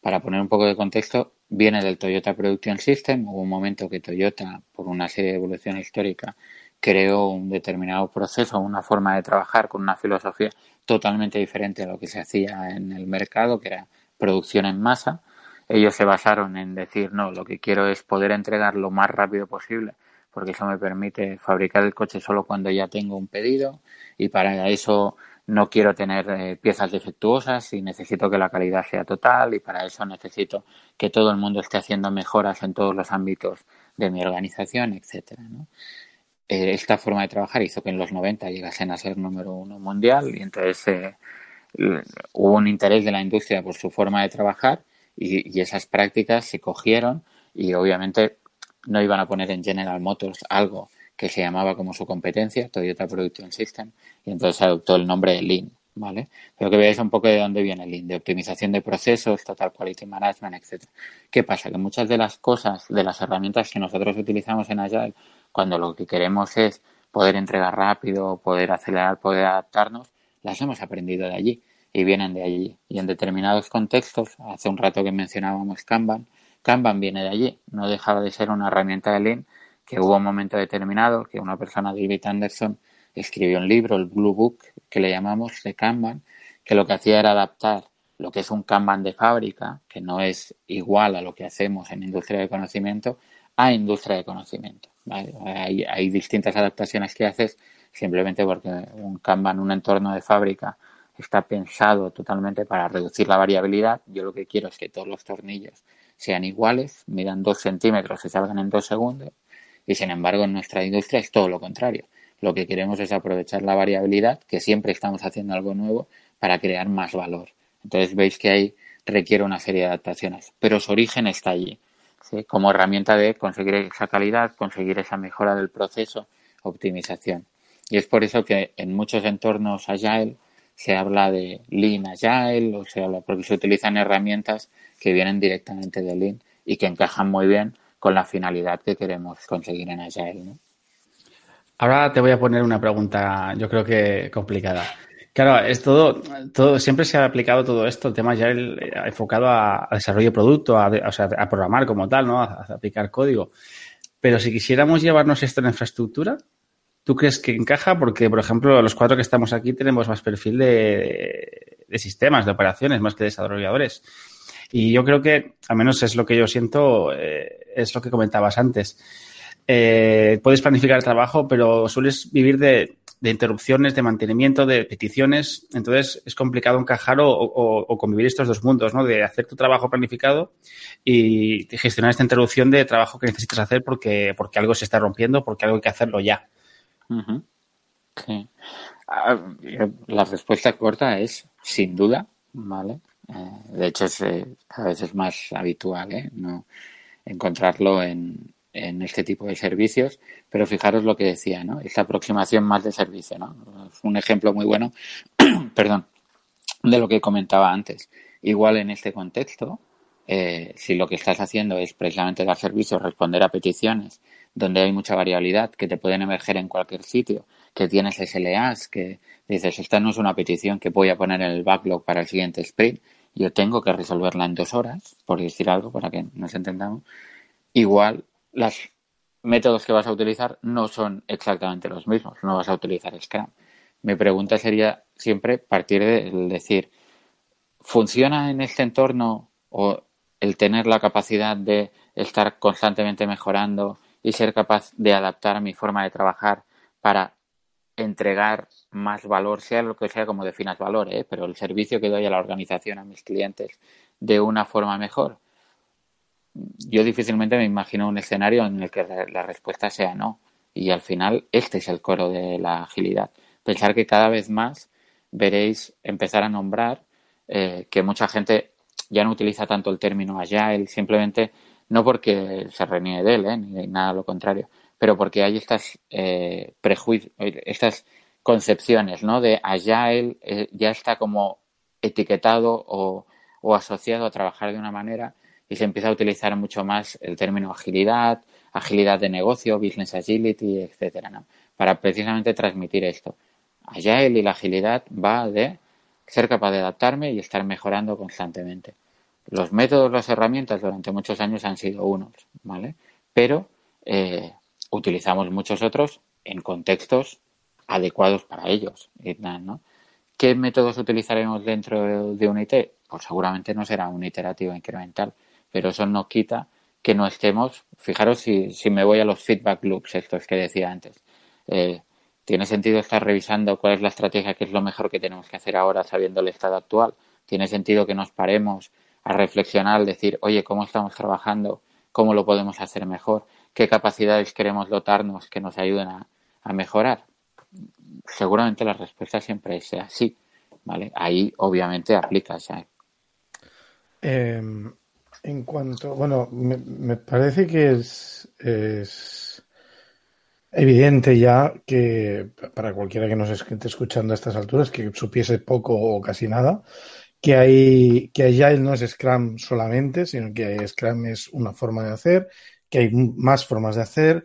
para poner un poco de contexto, viene del Toyota Production System. Hubo un momento que Toyota, por una serie de evolución histórica, creó un determinado proceso, una forma de trabajar con una filosofía totalmente diferente a lo que se hacía en el mercado, que era producción en masa. Ellos se basaron en decir, no, lo que quiero es poder entregar lo más rápido posible, porque eso me permite fabricar el coche solo cuando ya tengo un pedido y para eso no quiero tener eh, piezas defectuosas y necesito que la calidad sea total y para eso necesito que todo el mundo esté haciendo mejoras en todos los ámbitos de mi organización, etcétera. Eh, esta forma de trabajar hizo que en los 90 llegasen a ser número uno mundial y entonces eh, hubo un interés de la industria por su forma de trabajar y, y esas prácticas se cogieron y obviamente no iban a poner en General Motors algo que se llamaba como su competencia, Toyota Production System, y entonces adoptó el nombre de Lean, ¿vale? Pero que veáis un poco de dónde viene Lean, de optimización de procesos, Total Quality Management, etcétera. ¿Qué pasa? Que muchas de las cosas, de las herramientas que nosotros utilizamos en Agile, cuando lo que queremos es poder entregar rápido, poder acelerar, poder adaptarnos, las hemos aprendido de allí y vienen de allí. Y en determinados contextos, hace un rato que mencionábamos Kanban, Kanban viene de allí, no dejaba de ser una herramienta de Lean que hubo un momento determinado que una persona, David Anderson, escribió un libro, el Blue Book, que le llamamos de Kanban, que lo que hacía era adaptar lo que es un Kanban de fábrica, que no es igual a lo que hacemos en industria de conocimiento, a industria de conocimiento. Hay, hay distintas adaptaciones que haces simplemente porque un Kanban, un entorno de fábrica, está pensado totalmente para reducir la variabilidad. Yo lo que quiero es que todos los tornillos sean iguales, midan dos centímetros y salgan en dos segundos. Y sin embargo, en nuestra industria es todo lo contrario. Lo que queremos es aprovechar la variabilidad, que siempre estamos haciendo algo nuevo, para crear más valor. Entonces veis que ahí requiere una serie de adaptaciones, pero su origen está allí, como herramienta de conseguir esa calidad, conseguir esa mejora del proceso, optimización. Y es por eso que en muchos entornos Agile se habla de Lean Agile o se habla porque se utilizan herramientas que vienen directamente de Lean y que encajan muy bien con la finalidad que queremos conseguir en Agile. ¿no? Ahora te voy a poner una pregunta, yo creo que complicada. Claro, es todo, todo, siempre se ha aplicado todo esto, el tema ya enfocado a, desarrollo de producto, a, o sea, a programar como tal, ¿no? A, aplicar código. Pero si quisiéramos llevarnos esto en infraestructura, ¿tú crees que encaja? Porque, por ejemplo, los cuatro que estamos aquí tenemos más perfil de, sistemas, de operaciones, más que desarrolladores. Y yo creo que, al menos es lo que yo siento, eh, es lo que comentabas antes. Eh, puedes planificar el trabajo, pero sueles vivir de, interrupciones, de mantenimiento, de peticiones. Entonces es complicado encajar o, convivir estos dos mundos, ¿no? De hacer tu trabajo planificado y gestionar esta interrupción de trabajo que necesitas hacer porque, porque algo se está rompiendo, porque algo hay que hacerlo ya. Sí. Ah, la respuesta corta es sin duda, ¿vale? Eh, de hecho, es, eh, a veces más habitual ¿eh? no encontrarlo en, en este tipo de servicios, pero fijaros lo que decía, ¿no? Esta aproximación más de servicio, ¿no? Es un ejemplo muy bueno, perdón, de lo que comentaba antes. Igual en este contexto, si lo que estás haciendo es precisamente dar servicio, responder a peticiones, donde hay mucha variabilidad, que te pueden emerger en cualquier sitio, que tienes SLAs, que dices, esta no es una petición que voy a poner en el backlog para el siguiente sprint, yo tengo que resolverla en dos horas, por decir algo, para que nos entendamos, igual los métodos que vas a utilizar no son exactamente los mismos, no vas a utilizar Scrum. Mi pregunta sería siempre partir de decir, ¿funciona en este entorno o el tener la capacidad de estar constantemente mejorando y ser capaz de adaptar mi forma de trabajar para entregar más valor, sea lo que sea como definas valor, ¿eh? pero el servicio que doy a la organización, a mis clientes, de una forma mejor. Yo difícilmente me imagino un escenario en el que la respuesta sea no. Y al final, este es el coro de la agilidad. Pensar que cada vez más veréis empezar a nombrar eh, que mucha gente ya no utiliza tanto el término agile, simplemente no porque se reniegue de él, ¿eh? ni nada lo contrario, pero porque hay estas eh, prejuicios, estas concepciones, ¿no? De Agile eh, ya está como etiquetado o, asociado a trabajar de una manera y se empieza a utilizar mucho más el término agilidad, agilidad de negocio, business agility, etcétera, ¿no? Para precisamente transmitir esto. Agile y la agilidad va de ser capaz de adaptarme y estar mejorando constantemente. Los métodos, las herramientas durante muchos años han sido unos, ¿vale? Pero eh, utilizamos muchos otros en contextos adecuados para ellos. ¿Qué métodos utilizaremos dentro de un IT? Pues seguramente no será un iterativo incremental, pero eso no quita que no estemos, fijaros si, si me voy a los feedback loops, estos que decía antes. Eh, ¿Tiene sentido estar revisando cuál es la estrategia, qué es lo mejor que tenemos que hacer ahora sabiendo el estado actual? ¿Tiene sentido que nos paremos a reflexionar, decir, oye, ¿cómo estamos trabajando? ¿Cómo lo podemos hacer mejor? ¿Qué capacidades queremos dotarnos que nos ayuden a, mejorar? Seguramente la respuesta siempre sea sí, ¿vale? Ahí obviamente aplica. Em, en cuanto, bueno, me, parece que es, es, evidente ya que para cualquiera que nos esté escuchando a estas alturas, que supiese poco o casi nada, que hay que Agile no es Scrum solamente, sino que Scrum es una forma de hacer, que hay más formas de hacer.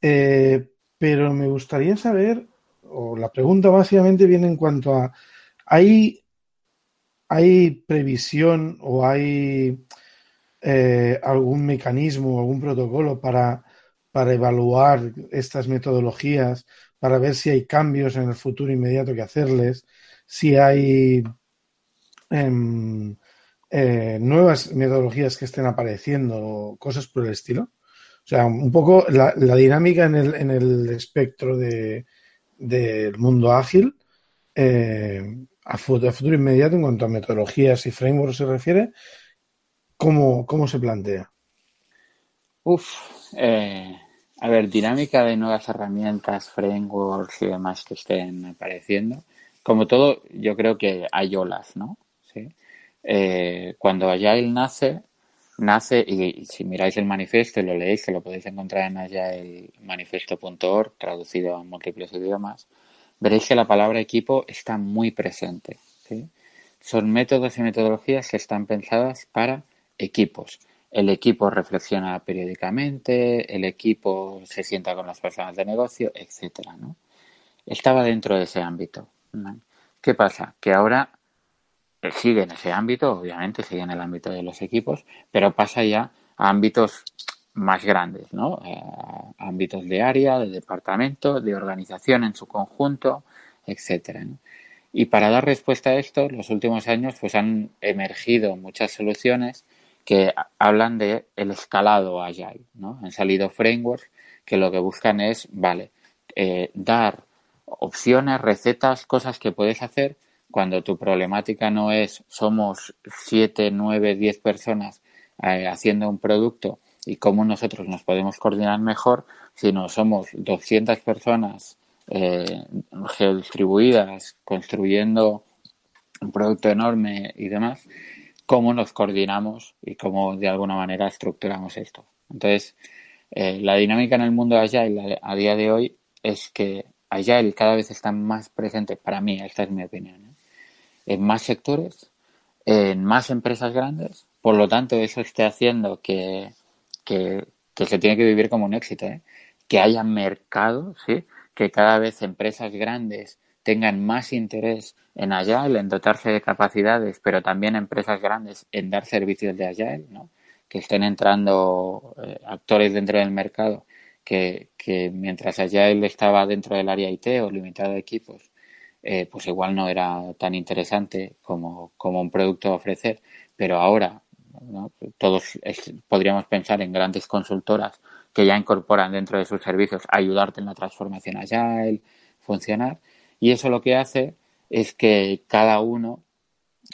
Eh, pero me gustaría saber, o la pregunta básicamente viene en cuanto a, ¿hay, hay previsión o hay eh, algún mecanismo, algún protocolo para, para evaluar estas metodologías, para ver si hay cambios en el futuro inmediato que hacerles, si hay em, eh, nuevas metodologías que estén apareciendo, cosas por el estilo. O sea, un poco la, dinámica en el, en el espectro de, del mundo ágil eh, a, futuro, futuro, inmediato en cuanto a metodologías y frameworks se refiere, ¿cómo, cómo se plantea? Uf, eh, a ver, dinámica de nuevas herramientas, frameworks y demás que estén apareciendo. Como todo, yo creo que hay olas, ¿no? ¿Sí? Eh, cuando Agile nace, nace, y, si miráis el manifiesto y lo leéis, que lo podéis encontrar en agilemanifiesto.org, traducido a múltiples idiomas, veréis que la palabra equipo está muy presente. Son métodos y metodologías que están pensadas para equipos. El equipo reflexiona periódicamente, el equipo se sienta con las personas de negocio, etcétera, ¿no? Estaba dentro de ese ámbito. ¿Qué pasa? Que ahora sigue en ese ámbito, obviamente sigue en el ámbito de los equipos, pero pasa ya a ámbitos más grandes, ¿no? Eh, ámbitos de área, de departamento, de organización en su conjunto, etcétera. Y para dar respuesta a esto, los últimos años pues han emergido muchas soluciones que hablan de el escalado agile, ¿no? Han salido frameworks que lo que buscan es, vale, eh, dar opciones, recetas, cosas que puedes hacer cuando tu problemática no es somos siete, nueve, diez personas eh, haciendo un producto y cómo nosotros nos podemos coordinar mejor, sino somos 200 personas eh, geodistribuidas construyendo un producto enorme y demás, cómo nos coordinamos y cómo de alguna manera estructuramos esto. Entonces, eh, la dinámica en el mundo de Agile a, día de hoy es que Agile cada vez está más presente, para mí, esta es mi opinión, en más sectores, en más empresas grandes. Por lo tanto, eso esté haciendo que, que, se tiene que vivir como un éxito, ¿eh? que haya mercado, ¿sí? que cada vez empresas grandes tengan más interés en Agile, en dotarse de capacidades, pero también empresas grandes en dar servicios de Agile, ¿no? que estén entrando eh, actores dentro del mercado que, que mientras Agile estaba dentro del área IT o limitado a equipos, eh, pues igual no era tan interesante como, como un producto a ofrecer, pero ahora todos podríamos pensar en grandes consultoras que ya incorporan dentro de sus servicios ayudarte en la transformación agile, funcionar, y eso lo que hace es que cada uno,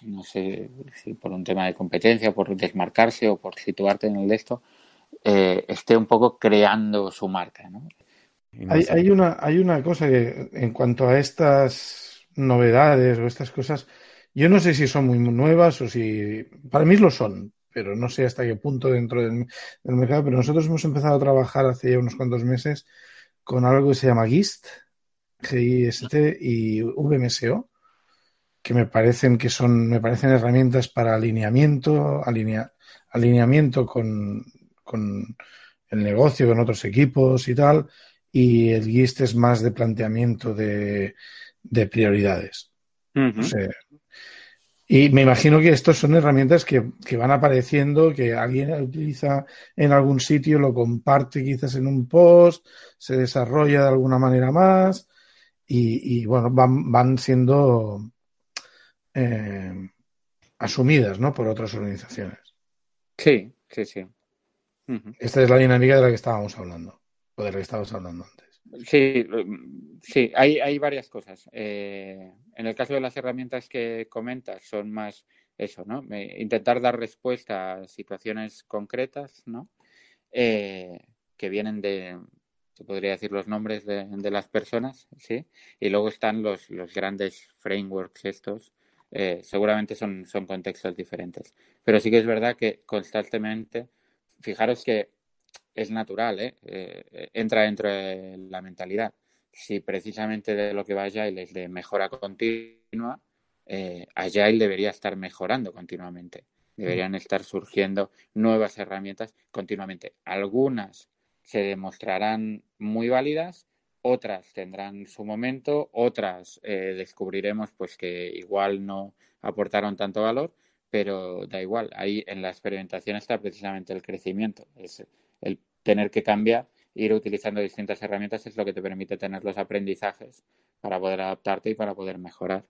no sé si por un tema de competencia, por desmarcarse o por situarte en el de esto, eh, esté un poco creando su marca, ¿no? Hay, hay, una, hay una cosa que en cuanto a estas novedades o estas cosas, yo no sé si son muy nuevas o si para mí lo son, pero no sé hasta qué punto dentro del, mercado. Pero nosotros hemos empezado a trabajar hace ya unos cuantos meses con algo que se llama GIST, GIST y VMSO, que me parecen que son, me parecen herramientas para alineamiento, alineamiento con, con el negocio, con otros equipos y tal y el GIST es más de planteamiento de, de prioridades. Y me imagino que estos son herramientas que, van apareciendo, que alguien utiliza en algún sitio, lo comparte quizás en un post, se desarrolla de alguna manera más y, bueno, van, van siendo eh, asumidas ¿no? por otras organizaciones. Sí, sí, sí. Esta es la dinámica de la que estábamos hablando, de la que estábamos hablando antes. Sí, sí, hay, hay varias cosas. Eh, en el caso de las herramientas que comentas, son más eso, ¿no? Intentar dar respuesta a situaciones concretas, ¿no? Eh, que vienen de, se podría decir los nombres de, las personas, ¿sí? Y luego están los, los grandes frameworks estos, eh, seguramente son, son contextos diferentes. Pero sí que es verdad que constantemente, fijaros que es natural, ¿eh? ¿eh? entra dentro de la mentalidad. Si precisamente de lo que va Agile es de mejora continua, eh, Agile debería estar mejorando continuamente. Deberían estar surgiendo nuevas herramientas continuamente. Algunas se demostrarán muy válidas, otras tendrán su momento, otras eh, descubriremos pues que igual no aportaron tanto valor, pero da igual. Ahí en la experimentación está precisamente el crecimiento. Es el tener que cambiar, ir utilizando distintas herramientas es lo que te permite tener los aprendizajes para poder adaptarte y para poder mejorar.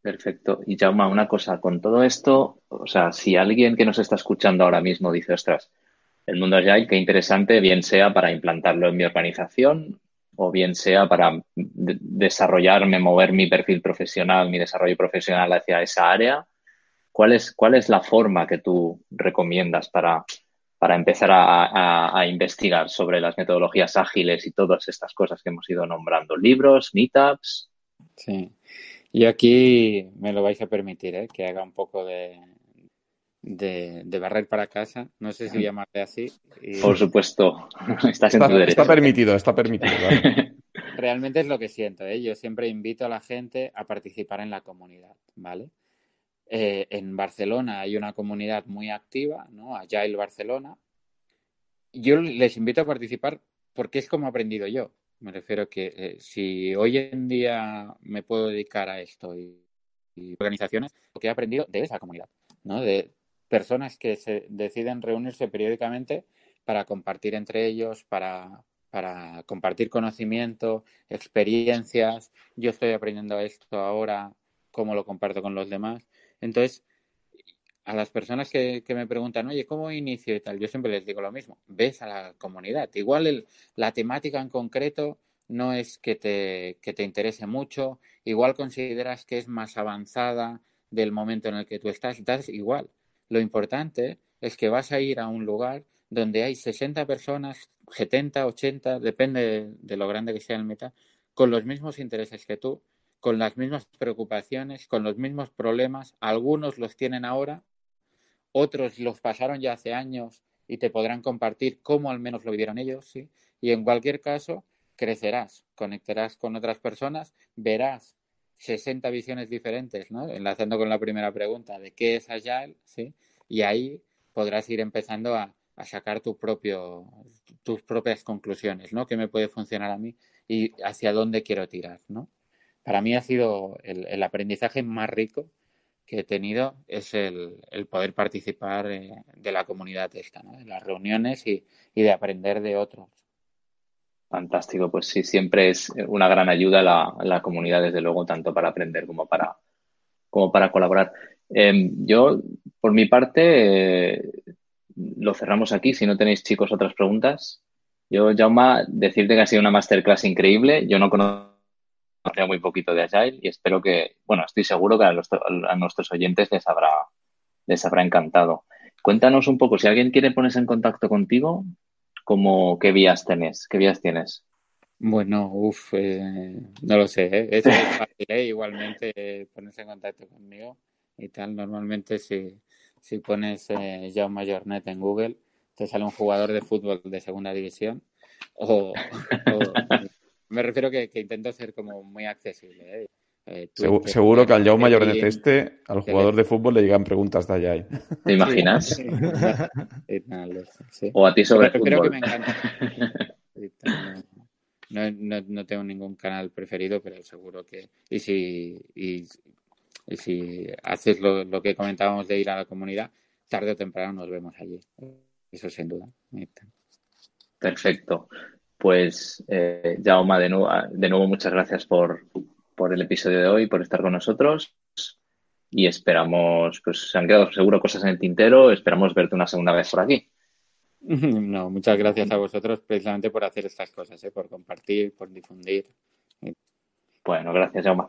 Perfecto. Y Jauma, una cosa, con todo esto, o sea, si alguien que nos está escuchando ahora mismo dice, ostras, el mundo Agile, qué interesante, bien sea para implantarlo en mi organización o bien sea para desarrollarme, mover mi perfil profesional, mi desarrollo profesional hacia esa área, ¿cuál es, cuál es la forma que tú recomiendas para para empezar a, investigar sobre las metodologías ágiles y todas estas cosas que hemos ido nombrando. Libros, meetups. Sí. Y aquí me lo vais a permitir, ¿eh? que haga un poco de, de, barrer para casa. No sé si llamarle así. Por supuesto. está, está, permitido, está permitido. Realmente es lo que siento. ¿eh? Yo siempre invito a la gente a participar en la comunidad, ¿vale? Eh, en Barcelona hay una comunidad muy activa, ¿no? Agile Barcelona. Yo les invito a participar porque es como he aprendido yo. Me refiero que eh, si hoy en día me puedo dedicar a esto y, organizaciones, lo que he aprendido de esa comunidad, ¿no? De personas que se deciden reunirse periódicamente para compartir entre ellos, para, para compartir conocimiento, experiencias. Yo estoy aprendiendo esto ahora, cómo lo comparto con los demás. Entonces, a las personas que, me preguntan, oye, ¿cómo inicio y tal? Yo siempre les digo lo mismo, ves a la comunidad. Igual la temática en concreto no es que te, que te interese mucho, igual consideras que es más avanzada del momento en el que tú estás, estás igual. Lo importante es que vas a ir a un lugar donde hay 60 personas, 70, 80, depende de lo grande que sea el meta, con los mismos intereses que tú, con las mismas preocupaciones, con los mismos problemas. Algunos los tienen ahora, otros los pasaron ya hace años y te podrán compartir cómo al menos lo vivieron ellos, ¿sí? Y en cualquier caso, crecerás, conectarás con otras personas, verás 60 visiones diferentes, ¿no? Enlazando con la primera pregunta de qué es Agile, ¿sí? Y ahí podrás ir empezando a, sacar tu propio, tus propias conclusiones, ¿no? ¿Qué me puede funcionar a mí y hacia dónde quiero tirar, ¿no? Para mí ha sido el, aprendizaje más rico que he tenido es el, poder participar eh, de la comunidad esta, ¿no? de las reuniones y, de aprender de otros. Fantástico, pues sí, siempre es una gran ayuda la, la comunidad, desde luego, tanto para aprender como para, como para colaborar. Em, yo, por mi parte, eh, lo cerramos aquí. Si no tenéis, chicos, otras preguntas. Yo, Jauma, decirte que ha sido una masterclass increíble. Yo no conozco conocía muy poquito de Agile y espero que, bueno, estoy seguro que a, nuestros oyentes les habrá, les habrá encantado. Cuéntanos un poco, si alguien quiere ponerse en contacto contigo, ¿cómo, ¿qué vías tienes? ¿Qué vías tienes? Bueno, uff, eh, no lo sé, ¿eh? es fácil, ¿eh? igualmente ponerse en contacto conmigo y tal. Normalmente si, si pones eh, Jaume Jornet en Google, te sale un jugador de fútbol de segunda división o me refiero que, que intento ser como muy accesible. ¿eh? Eh, seguro, que al Yao Mayor de este, al jugador de fútbol le llegan preguntas de allá. ¿Te imaginas? O a ti sobre fútbol. Que me encanta. No, no, no, tengo ningún canal preferido, pero seguro que. Y si. Y Y si haces lo, lo que comentábamos de ir a la comunidad, tarde o temprano nos vemos allí. Eso sin duda. Perfecto. Pues, eh, Jaume, de nuevo, de nuevo muchas gracias por, por el episodio de hoy, por estar con nosotros. Y esperamos, pues se han quedado seguro cosas en el tintero. Esperamos verte una segunda vez por aquí. No, muchas gracias a vosotros precisamente por hacer estas cosas, ¿eh? por compartir, por difundir. Bueno, gracias, Jaume.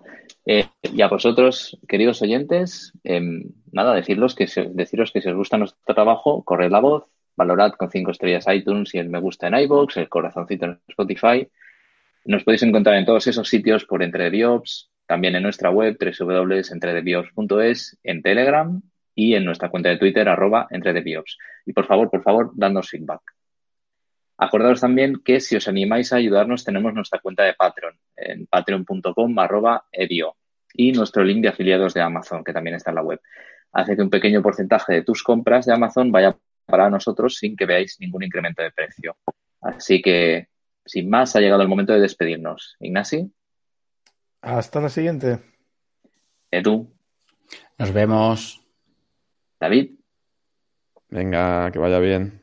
Eh, y a vosotros, queridos oyentes, em, nada, decirlos que deciros que si os gusta nuestro trabajo, corred la voz, valorad con cinco estrellas iTunes y el me gusta en iBox, el corazoncito en Spotify. Nos podéis encontrar en todos esos sitios por Entre también en nuestra web www.entredebiops.es, en Telegram y en nuestra cuenta de Twitter arroba Entredebiops. Y por favor, por favor, dadnos feedback. Acordaos también que si os animáis a ayudarnos tenemos nuestra cuenta de Patreon en patreon.com arroba edio y nuestro link de afiliados de Amazon que también está en la web. Hace que un pequeño porcentaje de tus compras de Amazon vaya para nosotros sin que veáis ningún incremento de precio. Así que, sin más, ha llegado el momento de despedirnos. Ignasi. Hasta la siguiente. Edu. Nos vemos. David. Venga, que vaya bien.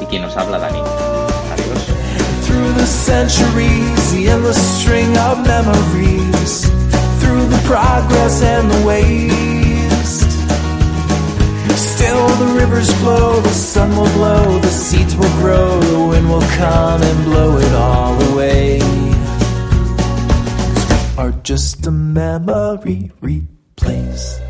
Y quien nos habla, Dani. Adiós. Through the centuries, the endless string of memories. Through the progress and the waste. Still the rivers flow, the sun will blow, the seeds will grow, the wind will come and blow it all away. Are just a memory replaced.